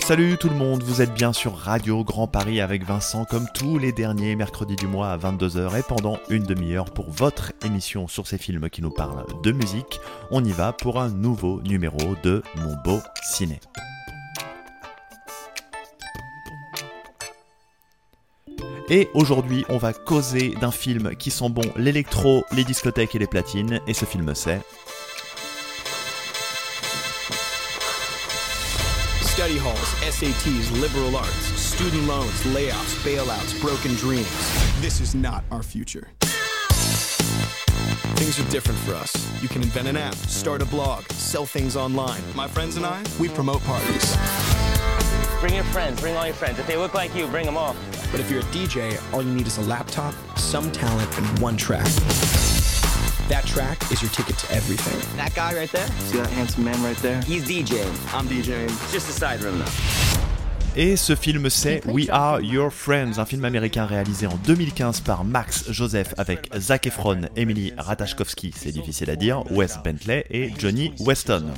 Salut tout le monde, vous êtes bien sur Radio Grand Paris avec Vincent comme tous les derniers mercredis du mois à 22h et pendant une demi-heure pour votre émission sur ces films qui nous parlent de musique, on y va pour un nouveau numéro de Mon Beau Ciné. Et aujourd'hui, on va causer d'un film qui sent bon l'électro, les discothèques et les platines, et ce film c'est study halls, SATs, liberal arts, student loans, layoffs, bailouts, broken dreams. This is not our future. Things are different for us. You can invent an app, start a blog, sell things online. My friends and I, we promote parties. Bring your friends, bring all your friends. If they look like you, bring them all. But if you're a DJ, all you need is a laptop, some talent, and one track. That track is your ticket to everything. That guy right there, See that handsome man right there? he's DJing. I'm DJing. It's just a side room though. Et ce film c'est We Are Your Friends, un film américain réalisé en 2015 par Max Joseph avec Zac Efron, Emily Ratajkowski, c'est difficile à dire, Wes Bentley et Johnny Weston.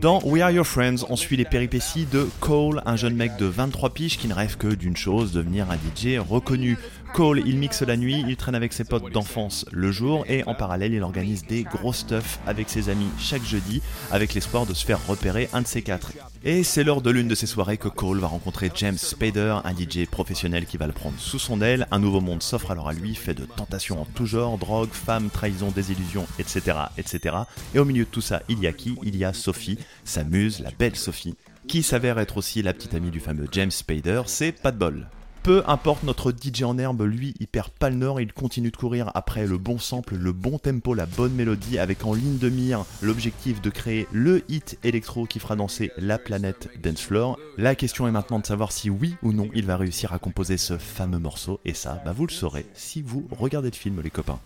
Dans We Are Your Friends, on suit les péripéties de Cole, un jeune mec de 23 piges qui ne rêve que d'une chose, devenir un DJ reconnu. Cole, il mixe la nuit, il traîne avec ses potes d'enfance le jour et en parallèle, il organise des gros stuff avec ses amis chaque jeudi avec l'espoir de se faire repérer un de ces quatre. Et c'est lors de l'une de ces soirées que Cole va rencontrer James Spader, un DJ professionnel qui va le prendre sous son aile. Un nouveau monde s'offre alors à lui, fait de tentations en tout genre, drogue, femmes, trahison, désillusion, etc., etc. Et au milieu de tout ça, il y a qui? Il y a Sophie, sa muse, la belle Sophie, qui s'avère être aussi la petite amie du fameux James Spader. C'est pas de bol. Peu importe notre DJ en herbe, lui, il perd pas le nord il continue de courir après le bon sample, le bon tempo, la bonne mélodie, avec en ligne de mire l'objectif de créer le hit électro qui fera danser la planète dance floor. La question est maintenant de savoir si oui ou non il va réussir à composer ce fameux morceau, et ça, bah vous le saurez si vous regardez le film, les copains.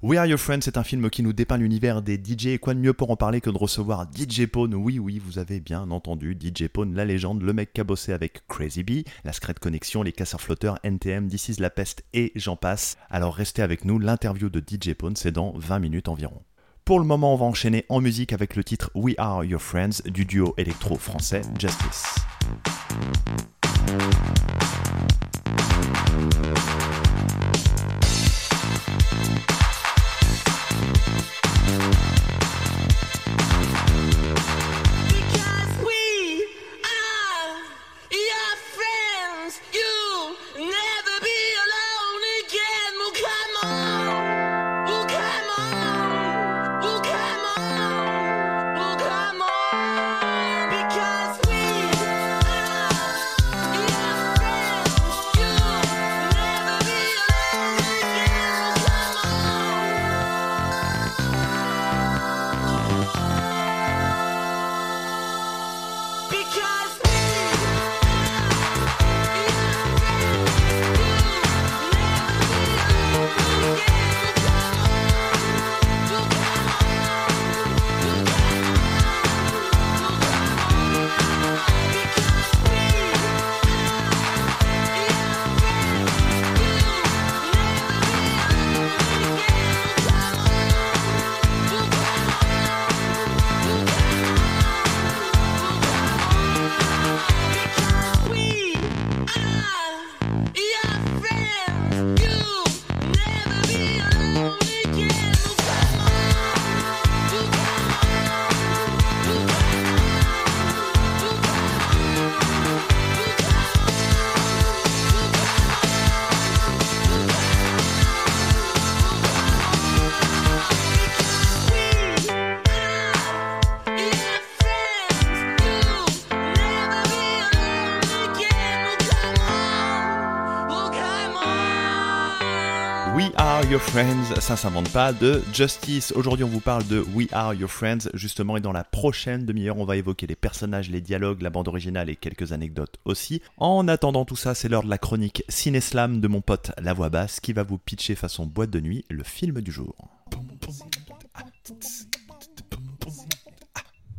We Are Your Friends, c'est un film qui nous dépeint l'univers des DJ et quoi de mieux pour en parler que de recevoir DJ Pone? Oui, oui, vous avez bien entendu DJ Pone, la légende, le mec qui a bossé avec Crazy Bee, la Secret Connection, les casseurs flotteurs, NTM, This is la peste et j'en passe. Alors restez avec nous, l'interview de DJ Pone, c'est dans 20 minutes environ. Pour le moment, on va enchaîner en musique avec le titre We Are Your Friends du duo électro français Justice. Friends, ça s'invente pas, de Justice. Aujourd'hui, on vous parle de We Are Your Friends, justement, et dans la prochaine demi-heure, on va évoquer les personnages, les dialogues, la bande originale et quelques anecdotes aussi. En attendant tout ça, c'est l'heure de la chronique Ciné-Slam de mon pote La Voix Basse qui va vous pitcher façon boîte de nuit le film du jour.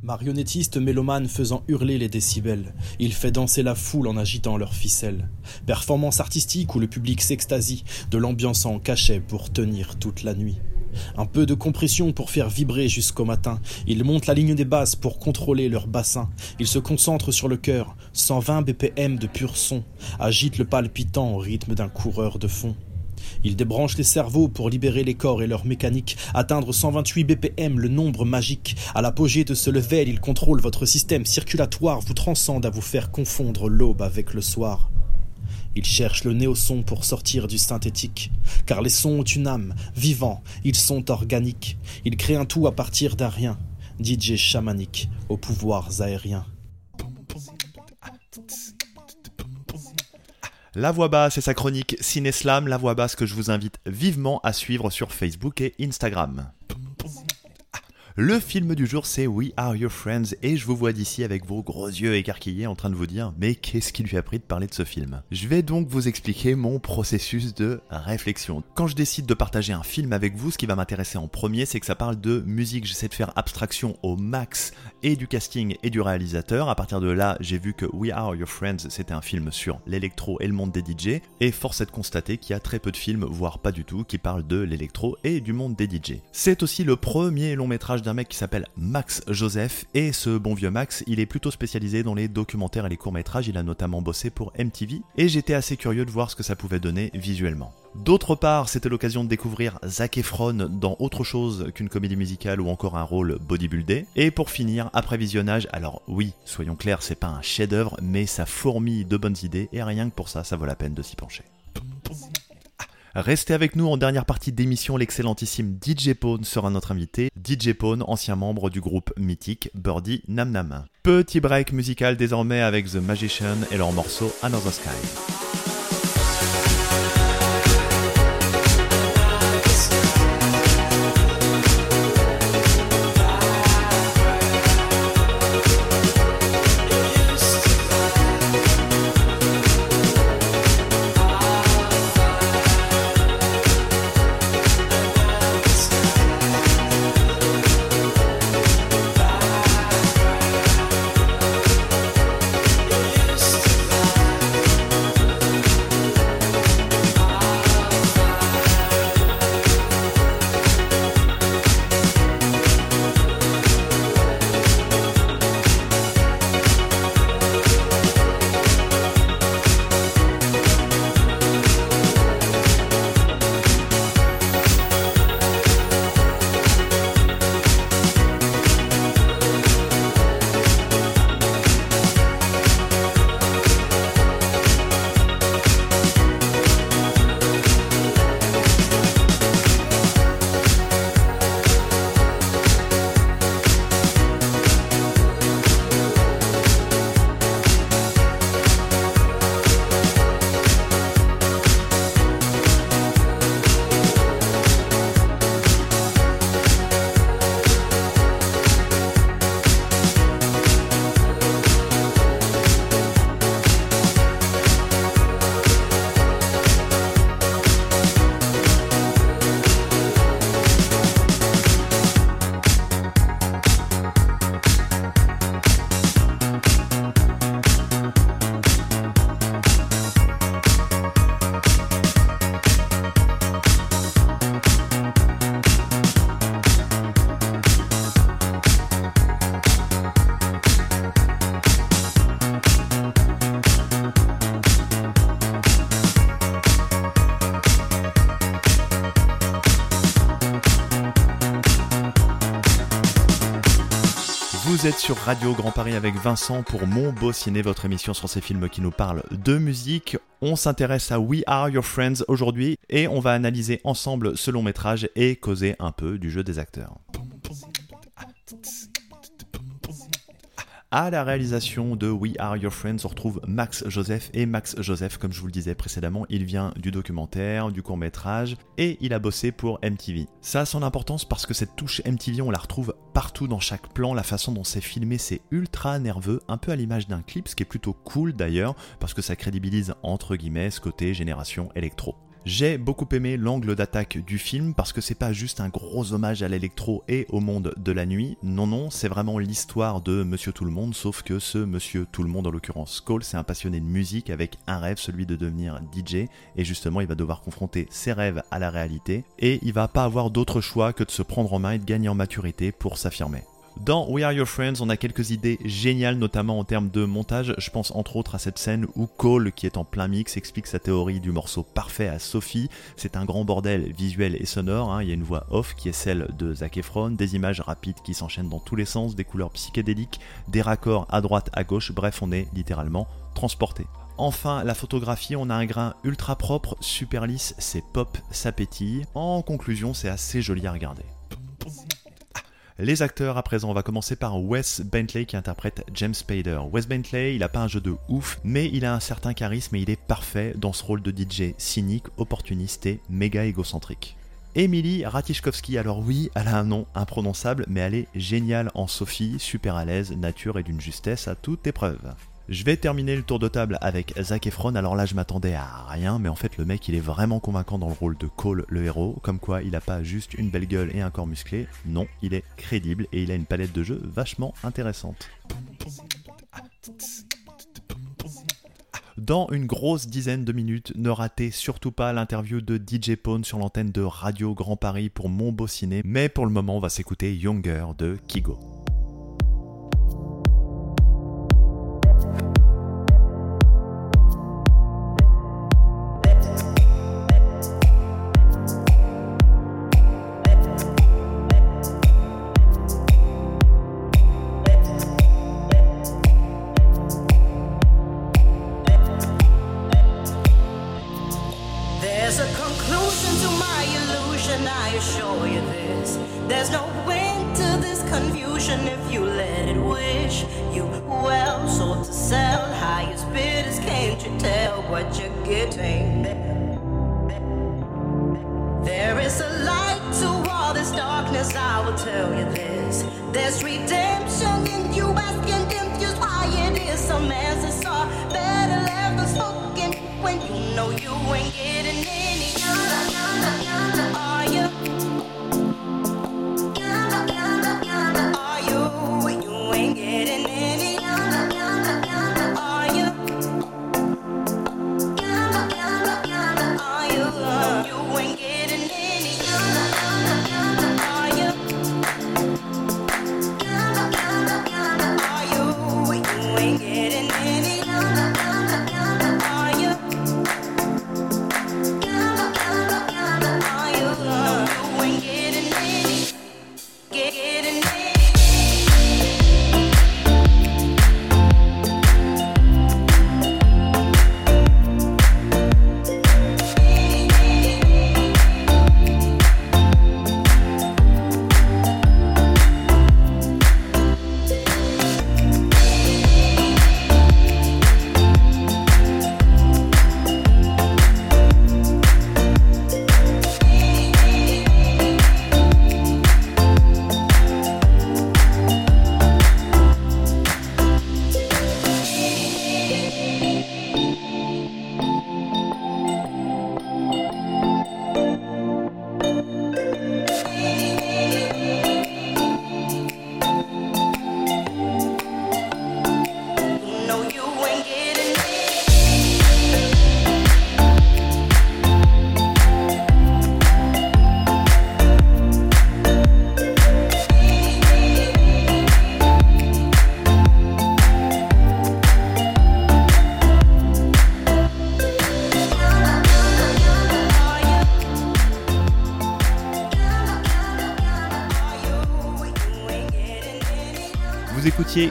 Marionnettiste mélomane faisant hurler les décibels, il fait danser la foule en agitant leurs ficelles. Performance artistique où le public s'extasie, de l'ambiance en cachet pour tenir toute la nuit. Un peu de compression pour faire vibrer jusqu'au matin. Ils montent la ligne des basses pour contrôler leur bassin. Ils se concentrent sur le cœur. 120 BPM de pur son. Agitent le palpitant au rythme d'un coureur de fond. Ils débranchent les cerveaux pour libérer les corps et leur mécanique, atteindre 128 BPM, le nombre magique. À l'apogée de ce level, ils contrôlent votre système circulatoire, vous transcendent à vous faire confondre l'aube avec le soir. Ils cherchent le néo-son pour sortir du synthétique, car les sons ont une âme, vivants, ils sont organiques. Ils créent un tout à partir d'un rien. DJ chamanique aux pouvoirs aériens. La voix basse et sa chronique Cineslam, la voix basse que je vous invite vivement à suivre sur Facebook et Instagram. Le film du jour c'est We Are Your Friends et je vous vois d'ici avec vos gros yeux écarquillés en train de vous dire mais qu'est-ce qui lui a pris de parler de ce film? Je vais donc vous expliquer mon processus de réflexion. Quand je décide de partager un film avec vous, ce qui va m'intéresser en premier c'est que ça parle de musique, j'essaie de faire abstraction au max et du casting et du réalisateur. À partir de là j'ai vu que We Are Your Friends c'était un film sur l'électro et le monde des DJ et force est de constater qu'il y a très peu de films, voire pas du tout, qui parlent de l'électro et du monde des DJ. C'est aussi le premier long métrage d'un mec qui s'appelle Max Joseph et ce bon vieux Max, il est plutôt spécialisé dans les documentaires et les courts-métrages, il a notamment bossé pour MTV et j'étais assez curieux de voir ce que ça pouvait donner visuellement. D'autre part, c'était l'occasion de découvrir Zac Efron dans autre chose qu'une comédie musicale ou encore un rôle bodybuildé. Et pour finir, après visionnage, alors oui, soyons clairs, c'est pas un chef-d'œuvre, mais ça fourmille de bonnes idées et rien que pour ça, ça vaut la peine de s'y pencher. Restez avec nous en dernière partie d'émission, l'excellentissime DJ Pone sera notre invité. DJ Pone, ancien membre du groupe mythique Birdie Nam Nam. Petit break musical désormais avec The Magician et leur morceau Another Sky. Êtes sur Radio Grand Paris avec Vincent pour Mon Beau votre émission sur ces films qui nous parlent de musique. On s'intéresse à We Are Your Friends aujourd'hui et on va analyser ensemble ce long métrage et causer un peu du jeu des acteurs. À la réalisation de We Are Your Friends, on retrouve Max Joseph. Et Max Joseph, comme je vous le disais précédemment, il vient du documentaire, du court-métrage, et il a bossé pour MTV. Ça a son importance parce que cette touche MTV, on la retrouve partout dans chaque plan. La façon dont c'est filmé, c'est ultra nerveux, un peu à l'image d'un clip, ce qui est plutôt cool d'ailleurs, parce que ça crédibilise entre guillemets ce côté génération électro. J'ai beaucoup aimé l'angle d'attaque du film parce que c'est pas juste un gros hommage à l'électro et au monde de la nuit. Non, non, c'est vraiment l'histoire de Monsieur Tout le Monde, sauf que ce Monsieur Tout le Monde, en l'occurrence Cole, c'est un passionné de musique avec un rêve, celui de devenir DJ. Et justement, il va devoir confronter ses rêves à la réalité. Et il va pas avoir d'autre choix que de se prendre en main et de gagner en maturité pour s'affirmer. Dans We Are Your Friends, on a quelques idées géniales, notamment en termes de montage. Je pense entre autres à cette scène où Cole, qui est en plein mix, explique sa théorie du morceau parfait à Sophie. C'est un grand bordel visuel et sonore. hein. Il y a une voix off qui est celle de Zac Efron, des images rapides qui s'enchaînent dans tous les sens, des couleurs psychédéliques, des raccords à droite, à gauche. Bref, on est littéralement transporté. Enfin, la photographie, on a un grain ultra propre, super lisse, c'est pop, ça pétille. En conclusion, c'est assez joli à regarder. Les acteurs, à présent, on va commencer par Wes Bentley qui interprète James Spader. Wes Bentley, il a pas un jeu de ouf, mais il a un certain charisme et il est parfait dans ce rôle de DJ cynique, opportuniste et méga égocentrique. Emily Ratajkowski, alors oui, elle a un nom imprononçable, mais elle est géniale en Sophie, super à l'aise, nature et d'une justesse à toute épreuve. Je vais terminer le tour de table avec Zac Efron. Alors là, je m'attendais à rien, mais en fait, le mec, il est vraiment convaincant dans le rôle de Cole, le héros. Comme quoi, il a pas juste une belle gueule et un corps musclé. Non, il est crédible et il a une palette de jeux vachement intéressante. Dans une grosse dizaine de minutes, ne ratez surtout pas l'interview de DJ Pone sur l'antenne de Radio Grand Paris pour Mon Beau Ciné, mais pour le moment, on va s'écouter Younger de Kigo.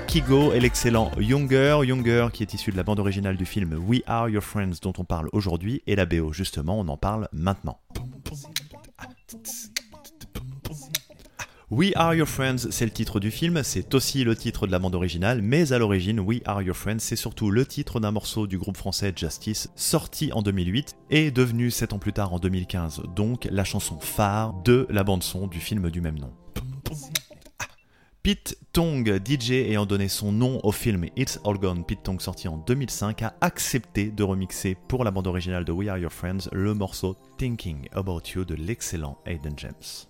Kigo et l'excellent Younger, Younger qui est issu de la bande originale du film We Are Your Friends dont on parle aujourd'hui et la BO justement, on en parle maintenant. We Are Your Friends, c'est le titre du film, c'est aussi le titre de la bande originale, mais à l'origine, We Are Your Friends, c'est surtout le titre d'un morceau du groupe français Justice, sorti en 2008 et devenu 7 ans plus tard en 2015, donc la chanson phare de la bande son du film du même nom. Pete Tong, DJ ayant donné son nom au film It's All Gone, Pete Tong sorti en 2005, a accepté de remixer pour la bande originale de We Are Your Friends le morceau Thinking About You de l'excellent Aiden James.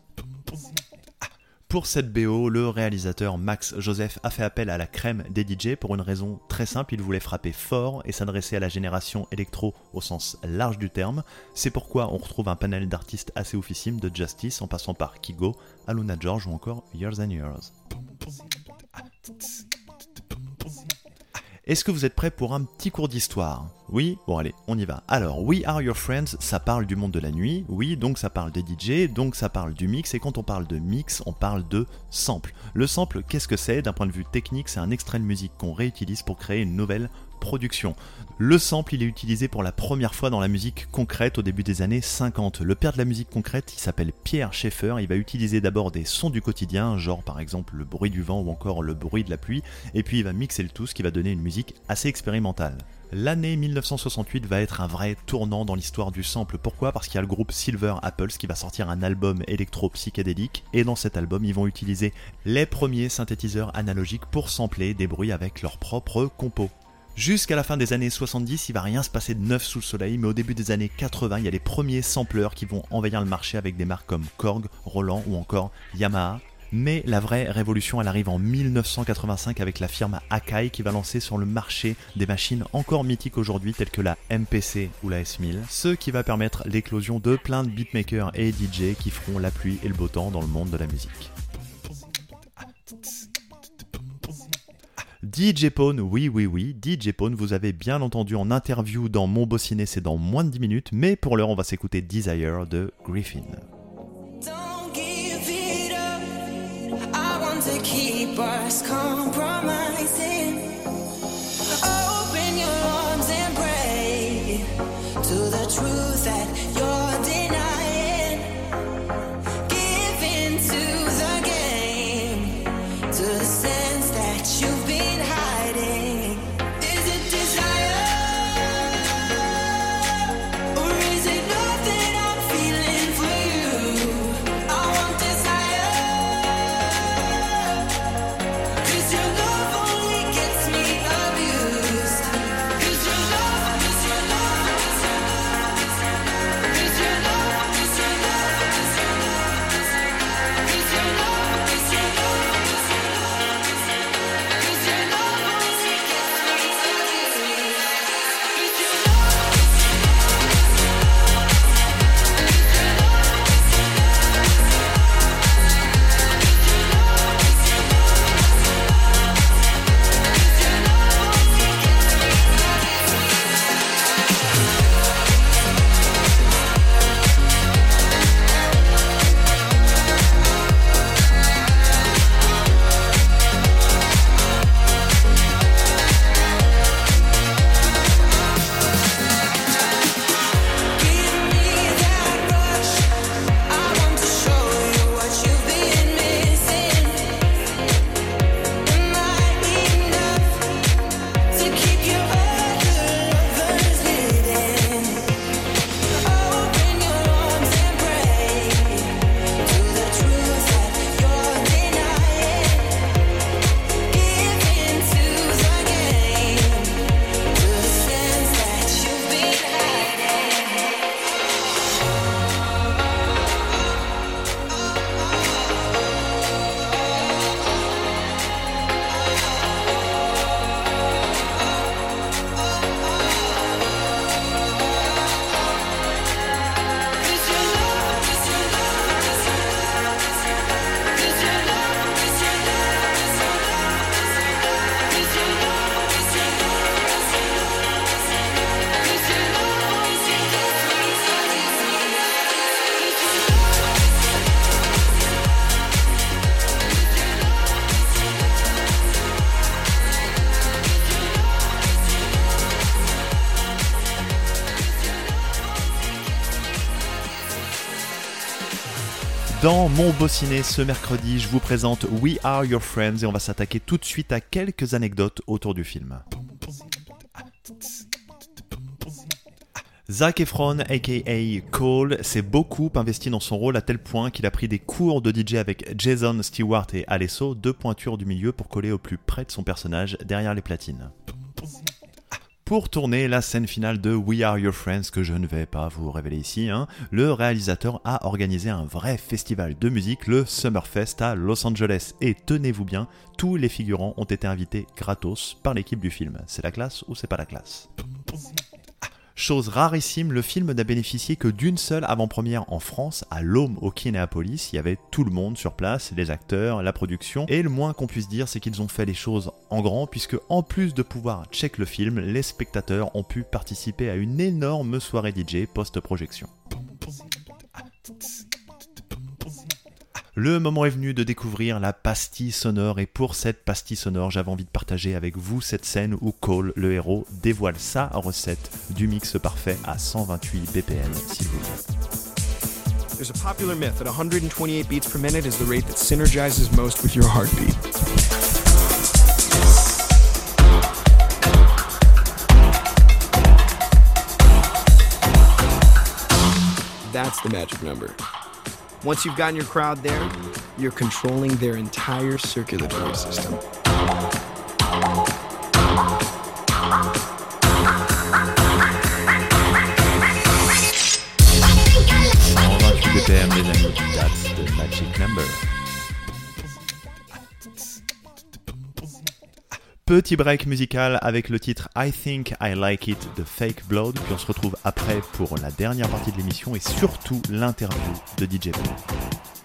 Pour cette BO, le réalisateur Max Joseph a fait appel à la crème des DJ pour une raison très simple, il voulait frapper fort et s'adresser à la génération électro au sens large du terme. C'est pourquoi on retrouve un panel d'artistes assez oufissime de Justice en passant par Kigo, Aluna George ou encore Years and Years. Est-ce que vous êtes prêts pour un petit cours d'histoire? Oui? Bon allez, on y va. Alors, We Are Your Friends, ça parle du monde de la nuit, oui, donc ça parle des DJ, donc ça parle du mix, et quand on parle de mix, on parle de sample. Le sample, qu'est-ce que c'est? D'un point de vue technique, c'est un extrait de musique qu'on réutilise pour créer une nouvelle production. Le sample, il est utilisé pour la première fois dans la musique concrète au début des années 50. Le père de la musique concrète, il s'appelle Pierre Schaeffer, il va utiliser d'abord des sons du quotidien, genre par exemple le bruit du vent ou encore le bruit de la pluie, et puis il va mixer le tout, ce qui va donner une musique assez expérimentale. L'année 1968 va être un vrai tournant dans l'histoire du sample. Pourquoi? Parce qu'il y a le groupe Silver Apples qui va sortir un album électro-psychédélique et dans cet album ils vont utiliser les premiers synthétiseurs analogiques pour sampler des bruits avec leur propre compo. Jusqu'à la fin des années 70, il va rien se passer de neuf sous le soleil, mais au début des années 80, il y a les premiers sampleurs qui vont envahir le marché avec des marques comme Korg, Roland ou encore Yamaha. Mais la vraie révolution, elle arrive en 1985 avec la firme Akai qui va lancer sur le marché des machines encore mythiques aujourd'hui telles que la MPC ou la S1000, ce qui va permettre l'éclosion de plein de beatmakers et DJ qui feront la pluie et le beau temps dans le monde de la musique. DJ Pone, oui, oui, oui, DJ Pone, vous avez bien entendu en interview dans Mon Beau Ciné, c'est dans moins de 10 minutes, mais pour l'heure, on va s'écouter Desire de Griffin. Dans mon beau ciné ce mercredi, je vous présente We Are Your Friends et on va s'attaquer tout de suite à quelques anecdotes autour du film. Zac Efron, aka Cole, s'est beaucoup investi dans son rôle à tel point qu'il a pris des cours de DJ avec Jason Stewart et Alesso, deux pointures du milieu pour coller au plus près de son personnage derrière les platines pour tourner la scène finale de We Are Your Friends que je ne vais pas vous révéler ici, hein, le réalisateur a organisé un vrai festival de musique, le Summerfest à Los Angeles. Et tenez-vous bien, tous les figurants ont été invités gratos par l'équipe du film. C'est la classe ou c'est pas la classe? Chose rarissime, le film n'a bénéficié que d'une seule avant-première en France, à Lome au Kinéapolis. Il y avait tout le monde sur place, les acteurs, la production, et le moins qu'on puisse dire, c'est qu'ils ont fait les choses en grand, puisque en plus de pouvoir check le film, les spectateurs ont pu participer à une énorme soirée DJ post-projection. Le moment est venu de découvrir la pastille sonore et pour cette pastille sonore, j'avais envie de partager avec vous cette scène où Cole, le héros, dévoile sa recette du mix parfait à 128 BPM, s'il vous plaît. There's a popular myth that 128 beats per minute is the rate that synergizes most with your heartbeat. That's the magic number. Once you've gotten your crowd there, you're controlling their entire circulatory system. 128 BPM, les amis, that's the magic number. Petit break musical avec le titre I Think I Like It de Fake Blood, puis on se retrouve après pour la dernière partie de l'émission et surtout l'interview de DJ Paul.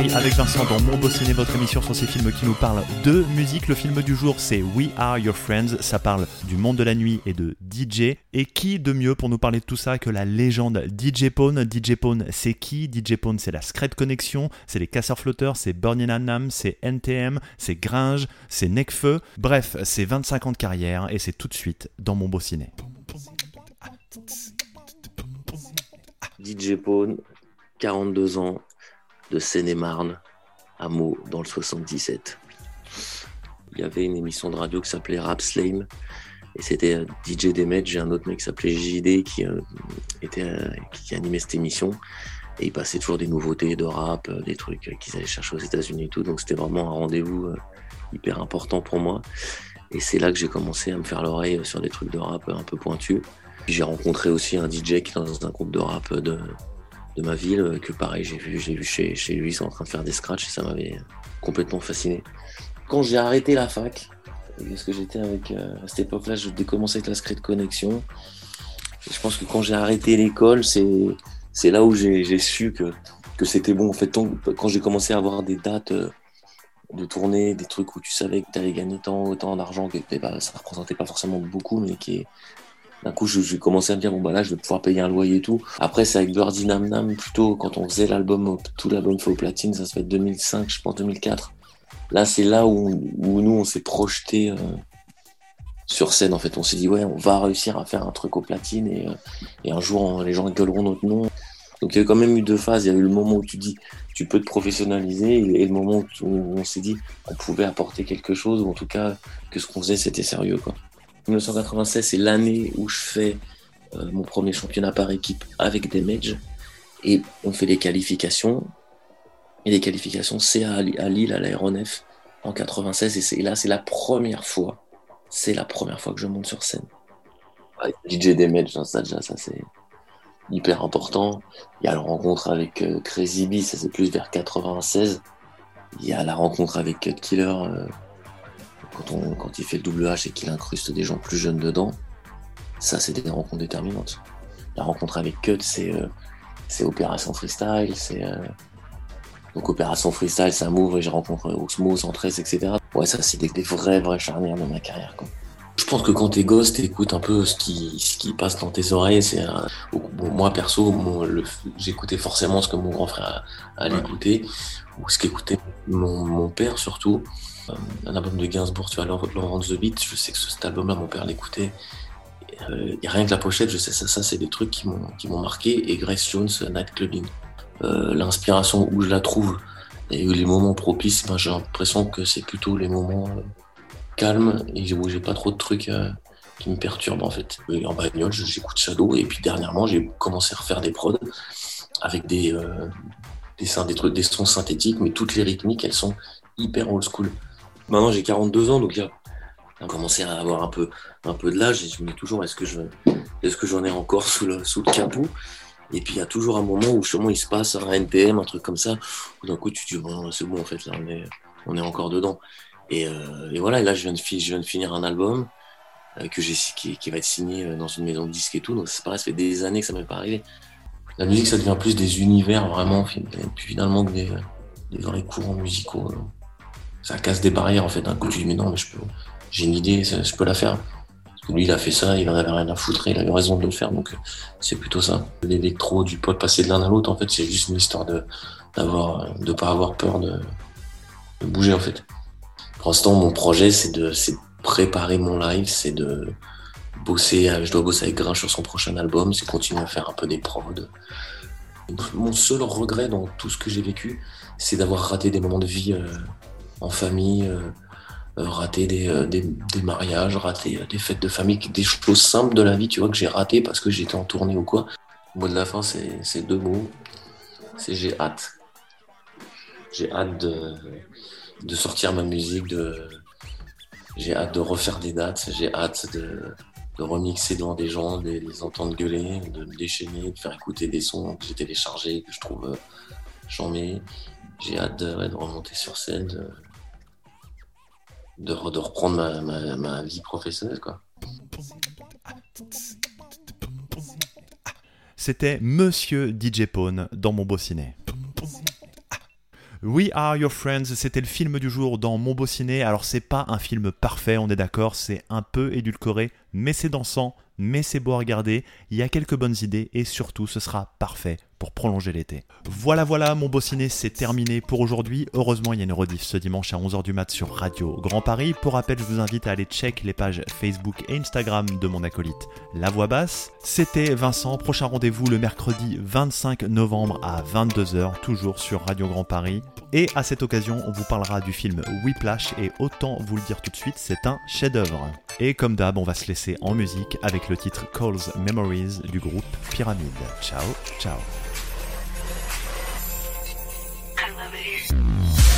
Avec Vincent dans Mon Beau Ciné, votre émission sur ces films qui nous parlent de musique. Le film du jour, c'est We Are Your Friends. Ça parle du monde de la nuit et de DJ. Et qui de mieux pour nous parler de tout ça que la légende DJ Pone? DJ Pone, c'est qui? DJ Pone, c'est la Scred Connection, c'est les Casseurs Flotteurs, c'est Burning Annam, c'est NTM, c'est Gringe, c'est Necfeu. Bref, c'est 25 ans de carrière et c'est tout de suite dans Mon Beau Ciné. DJ Pone, 42 ans, de Seine-et-Marne, à Meaux, dans le 77. Il y avait une émission de radio qui s'appelait Rap Slame, et c'était euh, DJ Demet, j'ai un autre mec qui s'appelait JD qui, euh, était, euh, qui animait cette émission, et il passait toujours des nouveautés de rap, des trucs qu'ils allaient chercher aux États-Unis et tout, donc c'était vraiment un rendez-vous hyper important pour moi. Et c'est là que j'ai commencé à me faire l'oreille sur des trucs de rap un peu pointus. J'ai rencontré aussi un DJ qui est dans un groupe de rap de, de ma ville, que pareil, j'ai vu, j'ai vu chez, chez lui, ils sont en train de faire des scratchs et ça m'avait complètement fasciné. Quand j'ai arrêté la fac, parce que j'étais avec, euh, à cette époque-là, je décommençais avec la Secret Connexion. Je pense que quand j'ai arrêté l'école, c'est, là où j'ai, su que, que c'était bon. En fait, quand j'ai commencé à avoir des dates euh, de tournée, des trucs où tu savais que tu allais gagner tant, d'argent, que pas- ça représentait pas forcément beaucoup, mais qui d'un coup, j'ai commencé à me dire, bon, bah là, je vais pouvoir payer un loyer et tout. Après, c'est avec Birdie Nam Nam, plutôt, quand on faisait l'album, tout l'album fait au platine, ça se fait 2005, je pense 2004. Là, c'est là où, nous, on s'est projeté euh, sur scène, en fait. On s'est dit, ouais, on va réussir à faire un truc au platine et, euh, un jour, les gens gueuleront notre nom. Donc, il y a quand même eu deux phases. Il y a eu le moment où tu dis, tu peux te professionnaliser et, le moment où on s'est dit qu'on pouvait apporter quelque chose, ou en tout cas, que ce qu'on faisait, c'était sérieux, quoi. 1996, c'est l'année où je fais euh, mon premier championnat par équipe avec des Mages. Et on fait les qualifications. Et les qualifications, c'est à, à Lille, à l'aéronef, en 96. Et, là, c'est la première fois. C'est la première fois que je monte sur scène. DJ des Mages, hein, ça ça c'est hyper important. Il y a la rencontre avec euh, Crazy B, ça c'est plus vers 96. Il y a la rencontre avec Cut Killer. euh, quand, il fait le double H et qu'il incruste des gens plus jeunes dedans, ça c'est des rencontres déterminantes. La rencontre avec Cut, c'est euh, Opération Freestyle, c'est euh, donc Opération Freestyle, ça m'ouvre et je rencontre Osmos, Entresse, etc. Ouais, ça c'est des, vrais vrais charnières de ma carrière. Je pense que quand t'es gosse, t'écoutes un peu ce qui, ce qui passe dans tes oreilles. C'est un- bon, moi perso, le- j'écoutais forcément ce que mon grand frère allait écouter ou ce qu'écoutait mon, mon père surtout euh, un album de Gainsbourg, tu vois, Laurence the Beat, je sais que cet album-là, mon père l'écoutait. Euh, rien que la pochette, je sais, ça, ça c'est des trucs qui m'ont qui m'ont marqué. Et Grace Jones, euh, Night Clubbing. Euh, L'inspiration où je la trouve et les moments propices, ben, j'ai l'impression que c'est plutôt les moments calmes et où j'ai pas trop de trucs euh, qui me perturbent en fait. En bagnole, j'écoute Shadow et puis dernièrement, j'ai commencé à refaire des prods avec des, euh, des, trucs, des sons synthétiques, mais toutes les rythmiques, elles sont hyper old school. Maintenant, j'ai 42 ans, donc a on a commencé à avoir un peu, un peu de l'âge et je me dis toujours est-ce que je, que j'en ai encore sous le, sous le capot? Et puis il y a toujours un moment où justement il se passe un NPM, un truc comme ça, où d'un coup tu te dis bon c'est bon en fait là on est, on est encore dedans. Et, euh, et voilà, là je viens de, finir un album euh, que qui, va être signé euh, dans une maison de disques et tout, donc c'est pareil, ça fait des années que ça m'est pas arrivé. La musique ça devient plus des univers vraiment, finalement que des, vrais courants musicaux. Ça casse des barrières en fait. D'un coup tu dis mais non mais j'ai une idée, je peux la faire. Parce que lui, il a fait ça, il en avait rien à foutre, et il a eu raison de le faire, donc c'est plutôt ça. L'électro, du pop, passer de l'un à l'autre, en fait, c'est juste une histoire de d'avoir, de pas avoir peur de, de bouger, en fait. Pour l'instant, mon projet, c'est de, préparer mon live, c'est de bosser, je dois bosser avec Grinch sur son prochain album, c'est continuer à faire un peu des prods. Mon seul regret dans tout ce que j'ai vécu, c'est d'avoir raté des moments de vie euh, en famille, euh, euh, raté des, euh, des, des mariages, raté euh, des fêtes de famille, des choses simples de la vie, tu vois, que j'ai raté parce que j'étais en tournée ou quoi. Le mot de la fin, c'est deux mots. C'est j'ai hâte. J'ai hâte de, de sortir ma musique, j'ai hâte de refaire des dates, j'ai hâte de, remixer devant des gens, de les entendre gueuler, de me déchaîner, de faire écouter des sons que j'ai téléchargés, que je trouve euh, chambés. J'ai hâte de, remonter sur scène, de, de, re- de reprendre ma vie professionnelle. Quoi. C'était Monsieur DJ Pone dans Mon Beau Ciné. We Are Your Friends, c'était le film du jour dans Mon Beau Ciné. Alors c'est pas un film parfait, on est d'accord, c'est un peu édulcoré, mais c'est dansant, mais c'est beau à regarder, il y a quelques bonnes idées et surtout ce sera parfait pour prolonger l'été. Voilà voilà, Mon Beau Ciné c'est terminé pour aujourd'hui. Heureusement il y a une rediff ce dimanche à 11h du mat sur Radio Grand Paris. Pour rappel, je vous invite à aller check les pages Facebook et Instagram de mon acolyte La Voix Basse. C'était Vincent, prochain rendez-vous le mercredi 25 novembre à 22h, toujours sur Radio Grand Paris. Et à cette occasion, on vous parlera du film Whiplash et autant vous le dire tout de suite, c'est un chef-d'œuvre. Et comme d'hab, on va se laisser en musique avec le titre Calls Memories du groupe Pyramide. Ciao, ciao. Thank you.